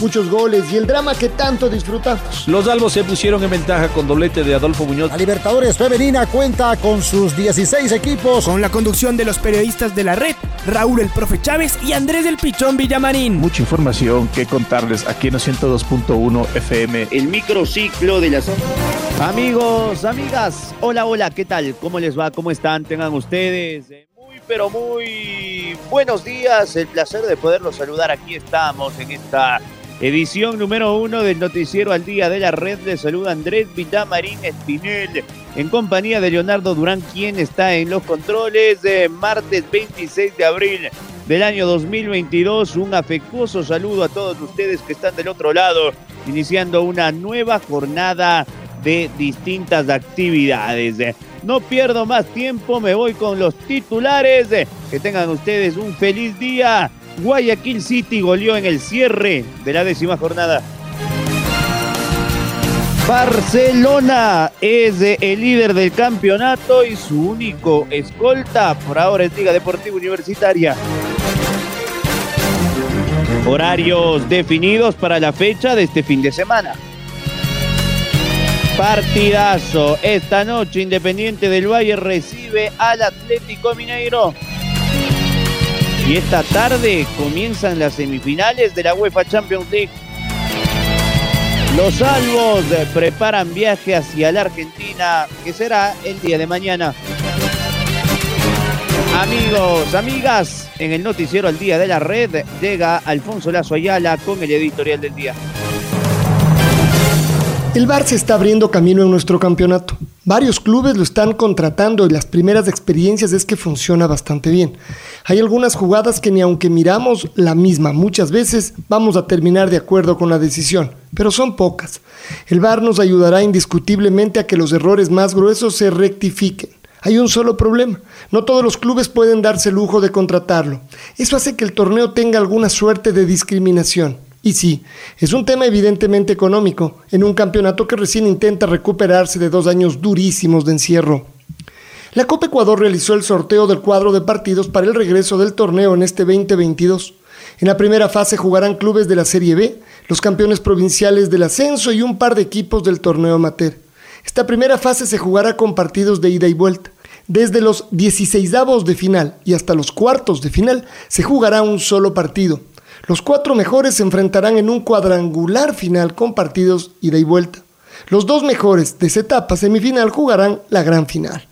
muchos goles y el drama que tanto disfrutamos. Los albos se pusieron en ventaja con doblete de Adolfo Muñoz. La Libertadores Femenina cuenta con sus 16 equipos. Con la conducción de los periodistas de la red, Raúl el Profe Chávez y Andrés del Pichón Villamarín. Mucha información que contarles aquí en 102.1 FM. El microciclo de las... Amigos, amigas, hola, hola, ¿qué tal? ¿Cómo les va? ¿Cómo están? Tengan ustedes muy, pero muy buenos días. El placer de poderlos saludar. Aquí estamos en esta Edición número uno del noticiero al día de la red. Le saluda Andrés Villamarín Espinel en compañía de Leonardo Durán, quien está en los controles. de martes 26 de abril del año 2022. Un afectuoso saludo a todos ustedes que están del otro lado, iniciando una nueva jornada de distintas actividades. No pierdo más tiempo, me voy con los titulares. Que tengan ustedes un feliz día Guayaquil City goleó en el cierre de la décima jornada. Barcelona es el líder del campeonato y su único escolta por ahora es Liga Deportiva Universitaria. Horarios definidos para la fecha de este fin de semana. Partidazo. Esta noche Independiente del Valle recibe al Atlético Mineiro. Y esta tarde comienzan las semifinales de la UEFA Champions League. Los salvos preparan viaje hacia la Argentina, que será el día de mañana. Amigos, amigas, en el noticiero al día de la red llega Alfonso Lazo Ayala con el editorial del día. El Bar se está abriendo camino en nuestro campeonato. Varios clubes lo están contratando y las primeras experiencias es que funciona bastante bien. Hay algunas jugadas que ni aunque miramos la misma muchas veces vamos a terminar de acuerdo con la decisión, pero son pocas. El VAR nos ayudará indiscutiblemente a que los errores más gruesos se rectifiquen. Hay un solo problema. No todos los clubes pueden darse el lujo de contratarlo. Eso hace que el torneo tenga alguna suerte de discriminación. Y sí, es un tema evidentemente económico, en un campeonato que recién intenta recuperarse de dos años durísimos de encierro. La Copa Ecuador realizó el sorteo del cuadro de partidos para el regreso del torneo en este 2022. En la primera fase jugarán clubes de la Serie B, los campeones provinciales del ascenso y un par de equipos del torneo amateur. Esta primera fase se jugará con partidos de ida y vuelta. Desde los 16 de final y hasta los cuartos de final se jugará un solo partido. Los cuatro mejores se enfrentarán en un cuadrangular final con partidos ida y vuelta. Los dos mejores de esa etapa semifinal jugarán la gran final.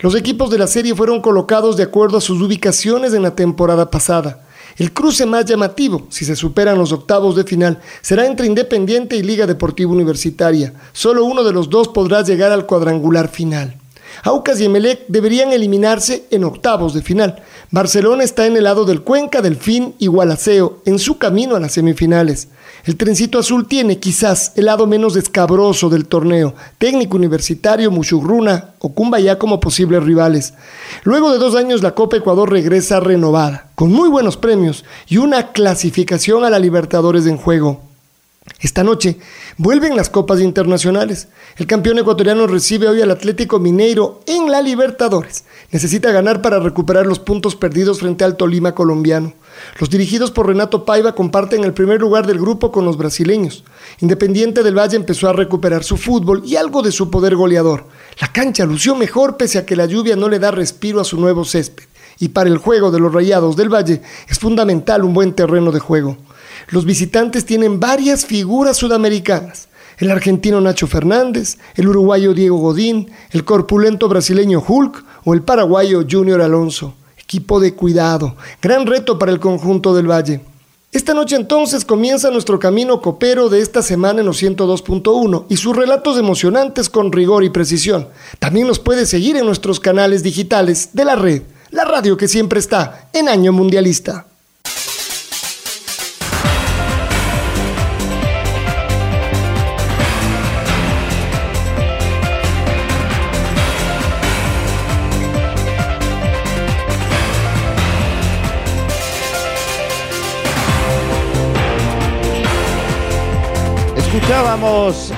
Los equipos de la serie fueron colocados de acuerdo a sus ubicaciones en la temporada pasada. El cruce más llamativo, si se superan los octavos de final, será entre Independiente y Liga Deportiva Universitaria. Solo uno de los dos podrá llegar al cuadrangular final. Aucas y Emelec deberían eliminarse en octavos de final. Barcelona está en el lado del Cuenca, Delfín y Gualaceo, en su camino a las semifinales. El trencito azul tiene quizás el lado menos escabroso del torneo, técnico universitario, Muchurruna o Cumbayá como posibles rivales. Luego de dos años la Copa Ecuador regresa renovada, con muy buenos premios y una clasificación a la Libertadores en juego. Esta noche vuelven las copas internacionales. El campeón ecuatoriano recibe hoy al Atlético Mineiro en la Libertadores. Necesita ganar para recuperar los puntos perdidos frente al Tolima colombiano. Los dirigidos por Renato Paiva comparten el primer lugar del grupo con los brasileños. Independiente del Valle empezó a recuperar su fútbol y algo de su poder goleador. La cancha lució mejor pese a que la lluvia no le da respiro a su nuevo césped. Y para el juego de los Rayados del Valle es fundamental un buen terreno de juego los visitantes tienen varias figuras sudamericanas. El argentino Nacho Fernández, el uruguayo Diego Godín, el corpulento brasileño Hulk o el paraguayo Junior Alonso. Equipo de cuidado, gran reto para el conjunto del Valle. Esta noche entonces comienza nuestro camino copero de esta semana en los 102.1 y sus relatos emocionantes con rigor y precisión. También nos puede seguir en nuestros canales digitales de la red, la radio que siempre está en año mundialista.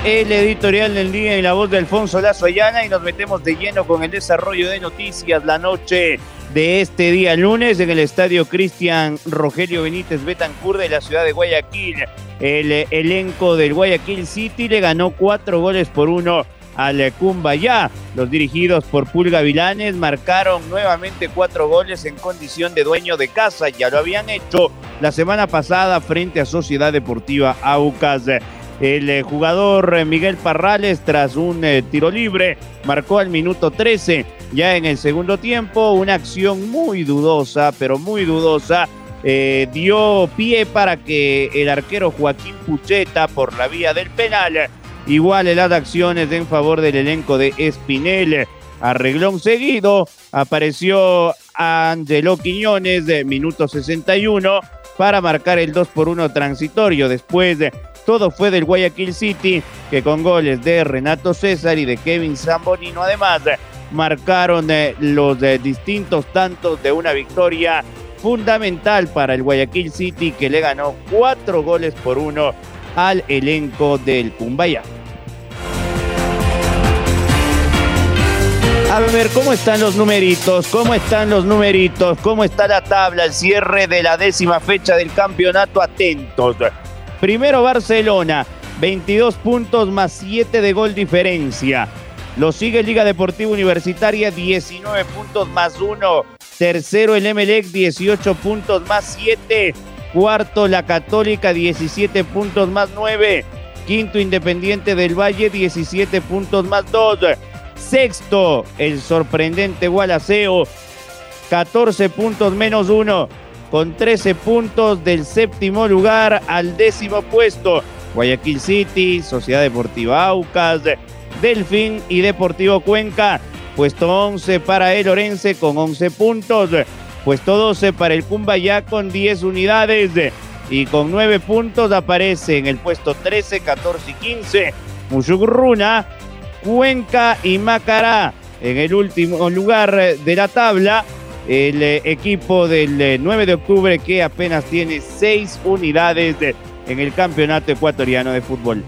El editorial del día en la voz de Alfonso Lazo Ayana y nos metemos de lleno con el desarrollo de noticias la noche de este día lunes en el estadio Cristian Rogelio Benítez Betancur de la ciudad de Guayaquil. El elenco del Guayaquil City le ganó cuatro goles por uno al Cumbayá. Los dirigidos por Pulga Vilanes marcaron nuevamente cuatro goles en condición de dueño de casa. Ya lo habían hecho la semana pasada frente a Sociedad Deportiva Aucas. El eh, jugador eh, Miguel Parrales, tras un eh, tiro libre, marcó al minuto 13. Ya en el segundo tiempo, una acción muy dudosa, pero muy dudosa, dio pie para que el arquero Joaquín Pucheta, por la vía del penal, iguale las acciones en favor del elenco de Espinel. Arreglón seguido, apareció Angelo Quiñones de minuto 61 para marcar el 2 por 1 transitorio. Después de todo fue del Guayaquil City, que con goles de Renato César y de Kevin Zambonino además marcaron eh, los eh, distintos tantos de una victoria fundamental para el Guayaquil City que le ganó cuatro goles por uno al elenco del Cumbaya. A ver, ¿cómo están los numeritos? ¿Cómo están los numeritos? ¿Cómo está la tabla? El cierre de la décima fecha del campeonato. Atentos. Primero Barcelona, 22 puntos más 7 de gol diferencia. Lo sigue Liga Deportiva Universitaria, 19 puntos más 1. Tercero el Emelec, 18 puntos más 7. Cuarto la Católica, 17 puntos más 9. Quinto Independiente del Valle, 17 puntos más 2. Sexto el sorprendente Gualaceo, 14 puntos menos 1 con 13 puntos del séptimo lugar al décimo puesto. Guayaquil City, Sociedad Deportiva Aucas, Delfín y Deportivo Cuenca. Puesto 11 para el Orense con 11 puntos. Puesto 12 para el Cumbayá con 10 unidades. Y con 9 puntos aparece en el puesto 13, 14 y 15 Musugruna, Cuenca y Macará. En el último lugar de la tabla el eh, equipo del 9 eh, de octubre que apenas tiene seis unidades en el campeonato ecuatoriano de fútbol.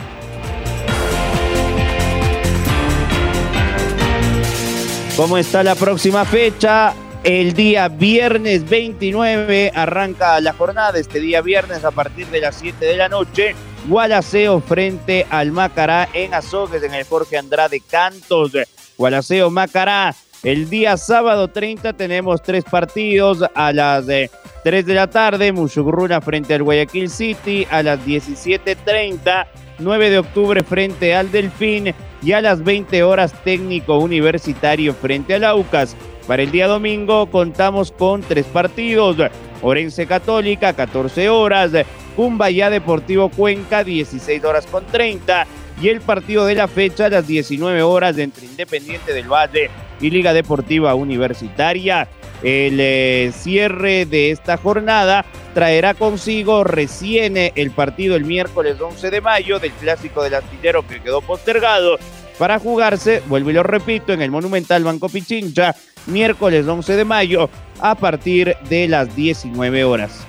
¿Cómo está la próxima fecha? El día viernes 29 arranca la jornada. Este día viernes a partir de las 7 de la noche. Gualaceo frente al Macará en Azogues en el Jorge Andrade Cantos. Gualaceo Macará el día sábado 30 tenemos tres partidos. A las 3 de la tarde, Mushugruna frente al Guayaquil City, a las 17.30, 9 de octubre frente al Delfín. Y a las 20 horas técnico universitario frente al Aucas. Para el día domingo contamos con tres partidos, Orense Católica 14 horas, Cumbaya Deportivo Cuenca 16 horas con 30 y el partido de la fecha a las 19 horas entre Independiente del Valle y Liga Deportiva Universitaria. El eh, cierre de esta jornada traerá consigo recién eh, el partido el miércoles 11 de mayo del clásico del astillero que quedó postergado para jugarse, vuelvo y lo repito, en el Monumental Banco Pichincha, miércoles 11 de mayo a partir de las 19 horas.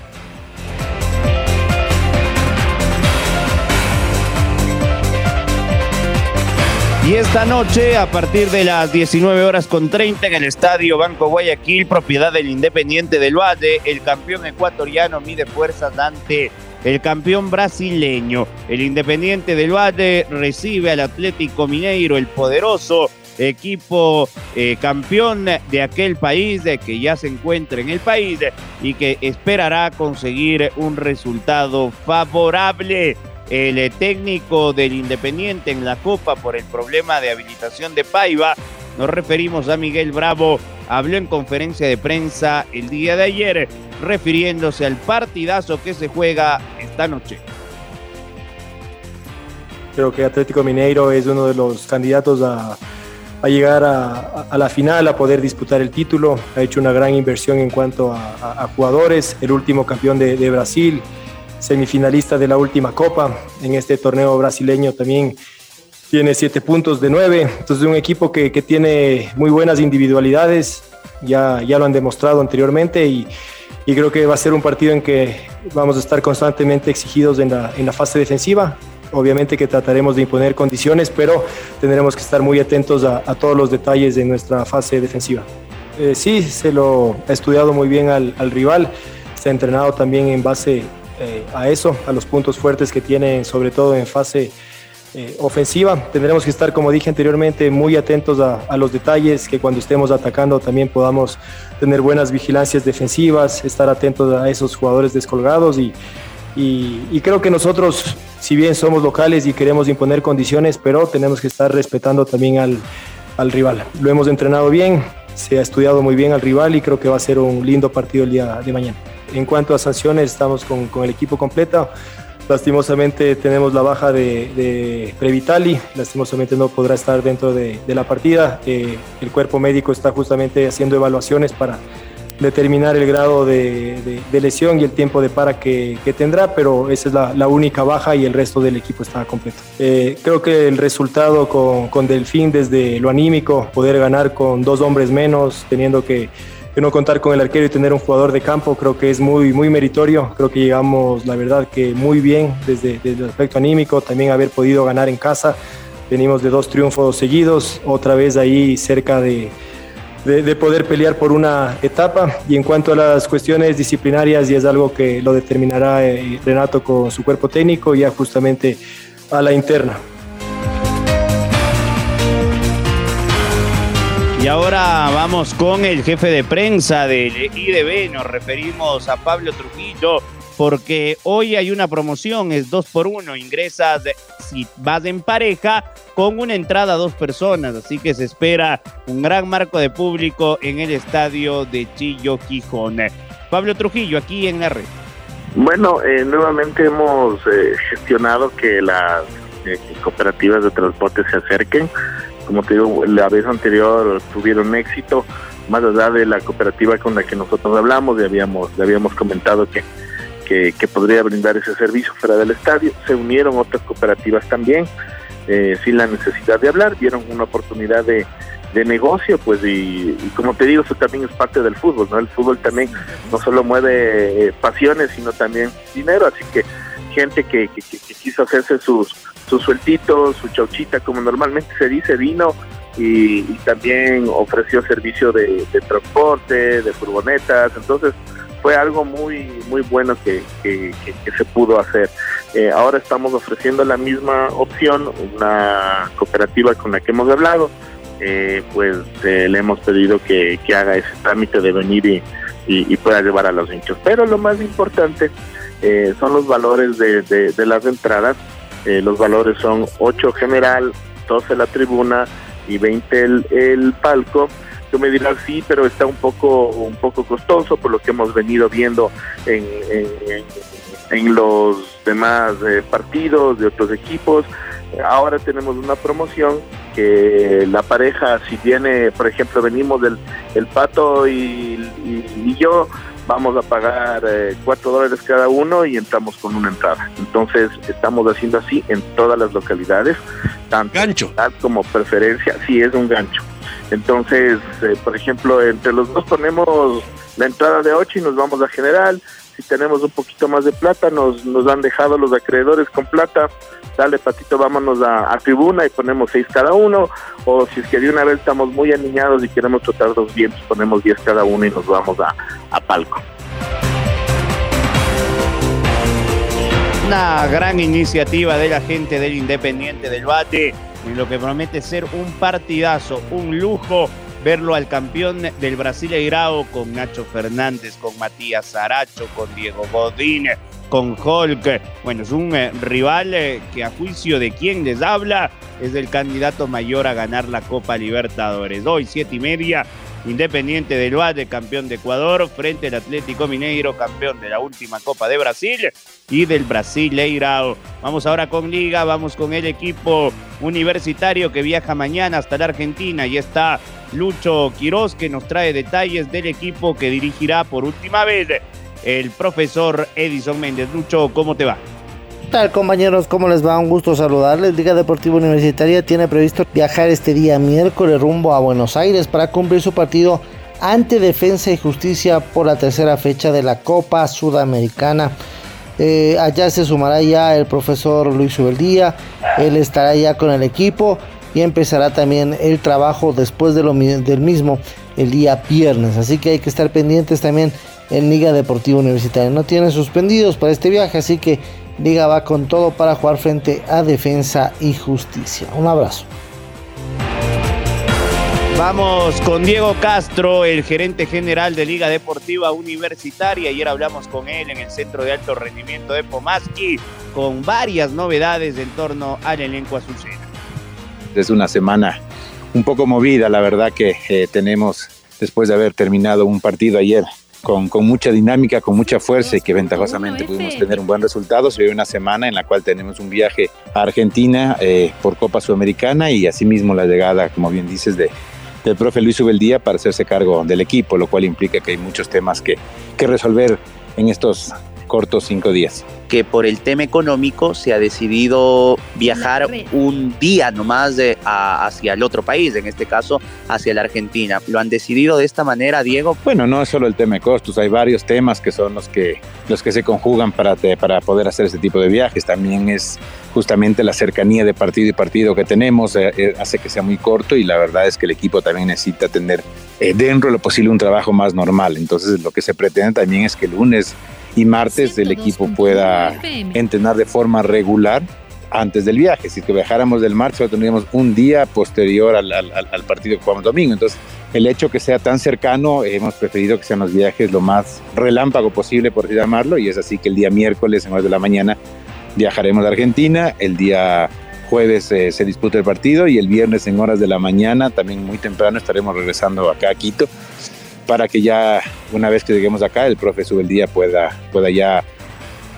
Y esta noche, a partir de las 19 horas con 30 en el Estadio Banco Guayaquil, propiedad del Independiente del Valle, el campeón ecuatoriano mide fuerzas ante el campeón brasileño. El Independiente del Valle recibe al Atlético Mineiro, el poderoso equipo eh, campeón de aquel país de que ya se encuentra en el país y que esperará conseguir un resultado favorable el eh, técnico del Independiente en la Copa por el problema de habilitación de Paiva. Nos referimos a Miguel Bravo. Habló en conferencia de prensa el día de ayer refiriéndose al partidazo que se juega esta noche. Creo que Atlético Mineiro es uno de los candidatos a, llegar a, la final, a poder disputar el título. Ha hecho una gran inversión en cuanto a, jugadores, el último campeón de, de Brasil, semifinalista de la última Copa. En este torneo brasileño también tiene siete puntos de nueve. Entonces, un equipo que, que tiene muy buenas individualidades, ya, ya lo han demostrado anteriormente y, y, creo que va a ser un partido en que vamos a estar constantemente exigidos en la, en la fase defensiva. obviamente que trataremos de imponer condiciones, pero tendremos que estar muy atentos a, todos los detalles de nuestra fase defensiva. Eh, sí, se lo ha estudiado muy bien al, rival, se ha entrenado también en base eh, a eso, a los puntos fuertes que tienen, sobre todo en fase eh, ofensiva. Tendremos que estar, como dije anteriormente, muy atentos a, los detalles, que cuando estemos atacando también podamos tener buenas vigilancias defensivas, estar atentos a esos jugadores descolgados y, creo que nosotros, si bien somos locales y queremos imponer condiciones, pero tenemos que estar respetando también al, al rival. Lo hemos entrenado bien, se ha estudiado muy bien al rival y creo que va a ser un lindo partido el día de mañana. En cuanto a sanciones, estamos con, el equipo completo Lastimosamente tenemos la baja de, Previtali, lastimosamente no podrá estar dentro de, la partida. Eh, el cuerpo médico está justamente haciendo evaluaciones para determinar el grado de, lesión y el tiempo de para que, tendrá, pero esa es la, única baja y el resto del equipo está completo. Eh, creo que el resultado con, con Delfín desde lo anímico, poder ganar con dos hombres menos, teniendo que que no contar con el arquero y tener un jugador de campo creo que es muy, muy meritorio. Creo que llegamos, la verdad, que muy bien desde, desde el aspecto anímico, también haber podido ganar en casa. Venimos de dos triunfos seguidos, otra vez ahí cerca de, de, poder pelear por una etapa. Y en cuanto a las cuestiones disciplinarias, y es algo que lo determinará eh, Renato con su cuerpo técnico, ya justamente a la interna. Y ahora vamos con el jefe de prensa del IDB, nos referimos a Pablo Trujillo, porque hoy hay una promoción, es dos por uno, ingresas si vas en pareja con una entrada a dos personas, así que se espera un gran marco de público en el estadio de Chillo Gijón. Pablo Trujillo, aquí en la red. Bueno, eh, nuevamente hemos eh, gestionado que las eh, cooperativas de transporte se acerquen como te digo, la vez anterior tuvieron éxito, más allá de la cooperativa con la que nosotros hablamos, y habíamos, le habíamos comentado que, que, podría brindar ese servicio fuera del estadio, se unieron otras cooperativas también, eh, sin la necesidad de hablar, vieron una oportunidad de, negocio, pues y, como te digo, eso también es parte del fútbol, ¿no? El fútbol también no solo mueve eh, pasiones, sino también dinero, así que gente que, que quiso hacerse sus su sueltito, su chauchita, como normalmente se dice, vino y, también ofreció servicio de, transporte, de furgonetas, entonces fue algo muy muy bueno que, se pudo hacer. Eh, ahora estamos ofreciendo la misma opción, una cooperativa con la que hemos hablado, eh, pues eh, le hemos pedido que, haga ese trámite de venir y, pueda llevar a los hinchos. Pero lo más importante son los valores de, de las entradas eh, los valores son 8 general, 12 la tribuna y 20 el, palco. Tú me dirás, sí, pero está un poco, un poco costoso por lo que hemos venido viendo en, en, los demás eh, partidos de otros equipos. Ahora tenemos una promoción que la pareja, si viene, por ejemplo, venimos del el Pato y yo, vamos a pagar eh, cuatro dólares cada uno y entramos con una entrada. Entonces estamos haciendo así en todas las localidades, tanto gancho como preferencia, sí es un gancho. Entonces, eh, por ejemplo, entre los dos ponemos la entrada de 8 y nos vamos a general. Si tenemos un poquito más de plata, nos, nos han dejado los acreedores con plata dale patito, vámonos a, tribuna y ponemos seis cada uno, o si es que de una vez estamos muy aniñados y queremos tratar dos vientos, ponemos diez cada uno y nos vamos a, a palco. Una gran iniciativa de la gente del Independiente del Bate, en lo que promete ser un partidazo, un lujo verlo al campeón del Brasil Brasileirao con Nacho Fernández, con Matías Zaracho, con Diego Godín, con Hulk. Bueno, es un eh, rival eh, que a juicio de quien les habla es el candidato mayor a ganar la Copa Libertadores. Hoy, siete y media, Independiente del Valle, campeón de Ecuador, frente al Atlético Mineiro, campeón de la última Copa de Brasil y del Brasileirao. Vamos ahora con Liga, vamos con el equipo universitario que viaja mañana hasta la Argentina y está Lucho Quiroz que nos trae detalles del equipo que dirigirá por última vez el profesor Edison Méndez. Lucho, ¿cómo te va? ¿Qué tal compañeros? ¿Cómo les va? Un gusto saludarles. Liga Deportiva Universitaria tiene previsto viajar este día miércoles rumbo a Buenos Aires para cumplir su partido ante Defensa y Justicia por la tercera fecha de la Copa Sudamericana. Eh, allá se sumará ya el profesor Luis Ubeldía, él estará ya con el equipo y empezará también el trabajo después del mismo el día viernes. Así que hay que estar pendientes también en Liga Deportiva Universitaria. No tiene suspendidos para este viaje, así que Liga va con todo para jugar frente a Defensa y Justicia. Un abrazo. Vamos con Diego Castro, el gerente general de Liga Deportiva Universitaria. Ayer hablamos con él en el Centro de Alto Rendimiento de Pomaski con varias novedades en torno al elenco azucena. Es una semana un poco movida, la verdad que eh, tenemos, después de haber terminado un partido ayer con, con, mucha dinámica, con mucha fuerza y que ventajosamente pudimos tener un buen resultado. Se ve una semana en la cual tenemos un viaje a Argentina eh, por Copa Sudamericana y asimismo la llegada, como bien dices, de, del profe Luis Ubeldía para hacerse cargo del equipo, lo cual implica que hay muchos temas que, que resolver en estos cortos cinco días. Que por el tema económico se ha decidido viajar un día nomás de, hacia el otro país, en este caso hacia la Argentina. ¿Lo han decidido de esta manera, Diego? Bueno, no es solo el tema de costos, hay varios temas que son los que, los que se conjugan para, para poder hacer este tipo de viajes. También es justamente la cercanía de partido y partido que tenemos, eh, eh, hace que sea muy corto y la verdad es que el equipo también necesita tener eh, dentro de lo posible un trabajo más normal. Entonces lo que se pretende también es que el lunes y martes el equipo pueda entrenar de forma regular antes del viaje. Si que viajáramos del martes, tendríamos un día posterior al, al, partido que jugamos domingo. Entonces, el hecho que sea tan cercano, hemos preferido que sean los viajes lo más relámpago posible, por así llamarlo, y es así que el día miércoles, en horas de la mañana, viajaremos a Argentina, el día jueves eh, se disputa el partido y el viernes en horas de la mañana, también muy temprano, estaremos regresando acá a Quito para que ya una vez que lleguemos acá el profe Subeldía pueda, pueda ya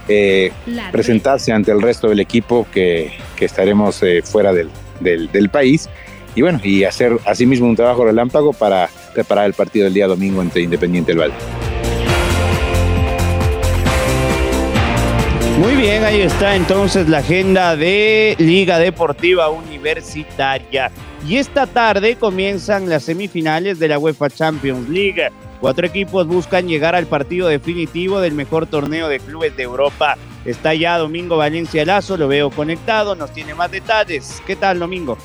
eh, presentarse ante el resto del equipo que, que estaremos eh, fuera del, del, del, país y bueno, y hacer asimismo un trabajo relámpago para preparar el partido del día domingo entre Independiente del Valle. Muy bien, ahí está entonces la agenda de Liga Deportiva Universitaria. Y esta tarde comienzan las semifinales de la UEFA Champions League. Cuatro equipos buscan llegar al partido definitivo del mejor torneo de clubes de Europa. Está ya Domingo Valencia Lazo, lo veo conectado, nos tiene más detalles. ¿Qué tal, Domingo?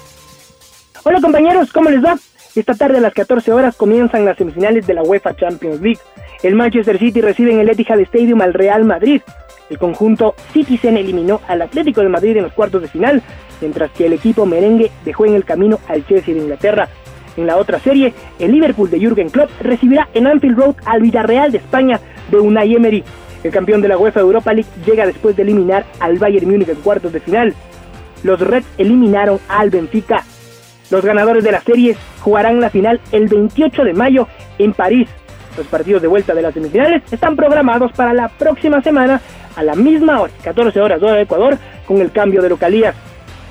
Hola compañeros, ¿cómo les va? Esta tarde a las 14 horas comienzan las semifinales de la UEFA Champions League. El Manchester City recibe en el Etihad Stadium al Real Madrid. El conjunto Citizen eliminó al Atlético de Madrid en los cuartos de final mientras que el equipo merengue dejó en el camino al Chelsea de Inglaterra. En la otra serie, el Liverpool de Jürgen Klopp recibirá en Anfield Road al Villarreal de España de Unai Emery. El campeón de la UEFA Europa League llega después de eliminar al Bayern Múnich en cuartos de final. Los Reds eliminaron al Benfica. Los ganadores de las series jugarán la final el 28 de mayo en París. Los partidos de vuelta de las semifinales están programados para la próxima semana a la misma hora, 14 horas hora de Ecuador, con el cambio de localías.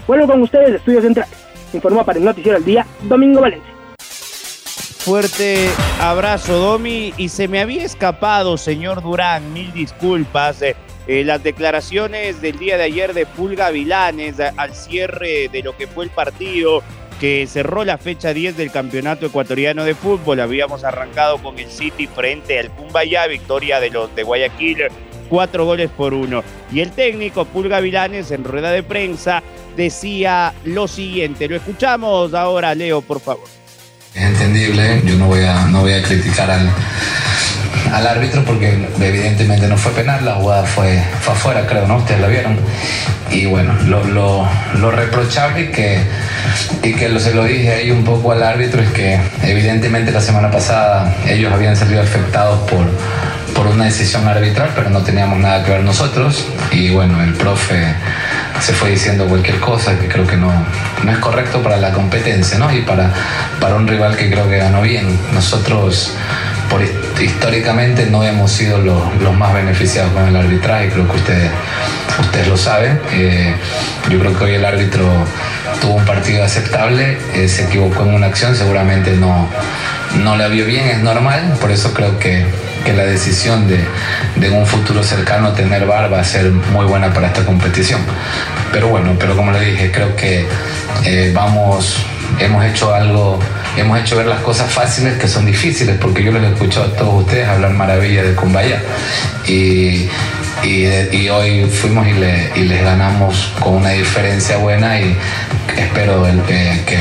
Vuelvo con ustedes de Estudios Centrales. Informó para el Noticiero al Día, Domingo Valencia. Fuerte abrazo, Domi. Y se me había escapado, señor Durán, mil disculpas. Eh, eh, las declaraciones del día de ayer de Pulga Vilanes eh, al cierre de lo que fue el partido que cerró la fecha 10 del Campeonato Ecuatoriano de Fútbol. Habíamos arrancado con el City frente al Cumbayá, victoria de los de Guayaquil cuatro goles por uno. Y el técnico Pulga Vilanes en rueda de prensa decía lo siguiente. Lo escuchamos ahora, Leo, por favor. Es entendible, yo no voy a, no voy a criticar al, al árbitro porque evidentemente no fue penal, la jugada fue, fue afuera, creo, ¿no? Ustedes la vieron. Y bueno, lo, lo, lo reprochable que, y que se lo dije ahí un poco al árbitro es que evidentemente la semana pasada ellos habían salido afectados por por una decisión arbitral, pero no teníamos nada que ver nosotros. Y bueno, el profe se fue diciendo cualquier cosa que creo que no, no es correcto para la competencia, ¿no? Y para, para un rival que creo que ganó bien. Nosotros por, históricamente no hemos sido los, los, más beneficiados con el arbitraje, creo que ustedes, ustedes lo saben. Eh, yo creo que hoy el árbitro tuvo un partido aceptable, eh, se equivocó en una acción, seguramente no, no la vio bien, es normal, por eso creo que que la decisión de, de, un futuro cercano tener VAR va a ser muy buena para esta competición. Pero bueno, pero como le dije, creo que eh, vamos, hemos hecho algo, hemos hecho ver las cosas fáciles que son difíciles, porque yo les he escuchado a todos ustedes hablar maravillas de Cumbaya. Y, y, hoy fuimos y, le, y, les ganamos con una diferencia buena y espero el, que,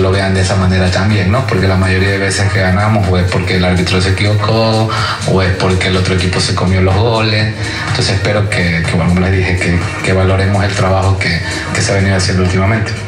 lo vean de esa manera también, ¿no? Porque la mayoría de veces que ganamos o es porque el árbitro se equivocó o es porque el otro equipo se comió los goles. Entonces espero que, que bueno, les dije, que, que valoremos el trabajo que, que se ha venido haciendo últimamente.